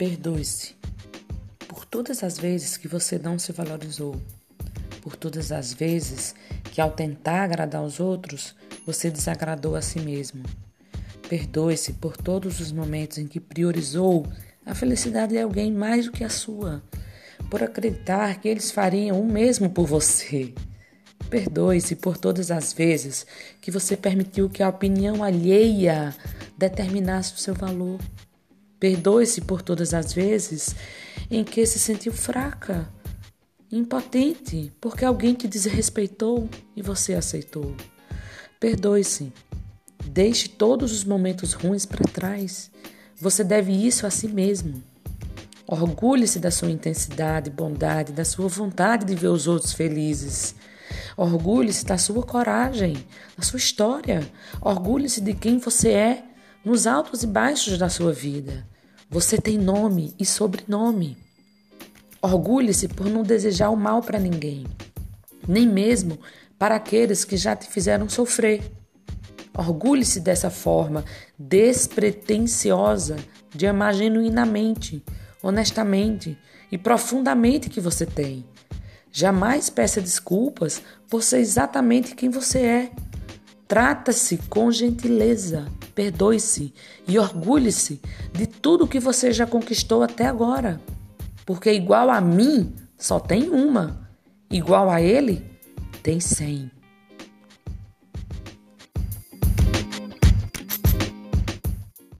Perdoe-se por todas as vezes que você não se valorizou, por todas as vezes que, ao tentar agradar os outros, você desagradou a si mesmo. Perdoe-se por todos os momentos em que priorizou a felicidade de alguém mais do que a sua, por acreditar que eles fariam o mesmo por você. Perdoe-se por todas as vezes que você permitiu que a opinião alheia determinasse o seu valor. Perdoe-se por todas as vezes em que se sentiu fraca, impotente, porque alguém te desrespeitou e você aceitou. Perdoe-se. Deixe todos os momentos ruins para trás. Você deve isso a si mesmo. Orgulhe-se da sua intensidade, bondade, da sua vontade de ver os outros felizes. Orgulhe-se da sua coragem, da sua história. Orgulhe-se de quem você é nos altos e baixos da sua vida. Você tem nome e sobrenome. Orgulhe-se por não desejar o mal para ninguém, nem mesmo para aqueles que já te fizeram sofrer. Orgulhe-se dessa forma despretensiosa de amar genuinamente, honestamente e profundamente que você tem. Jamais peça desculpas por ser exatamente quem você é. Trata-se com gentileza, perdoe-se e orgulhe-se de tudo que você já conquistou até agora. Porque igual a mim, só tem uma. Igual a ele, tem cem.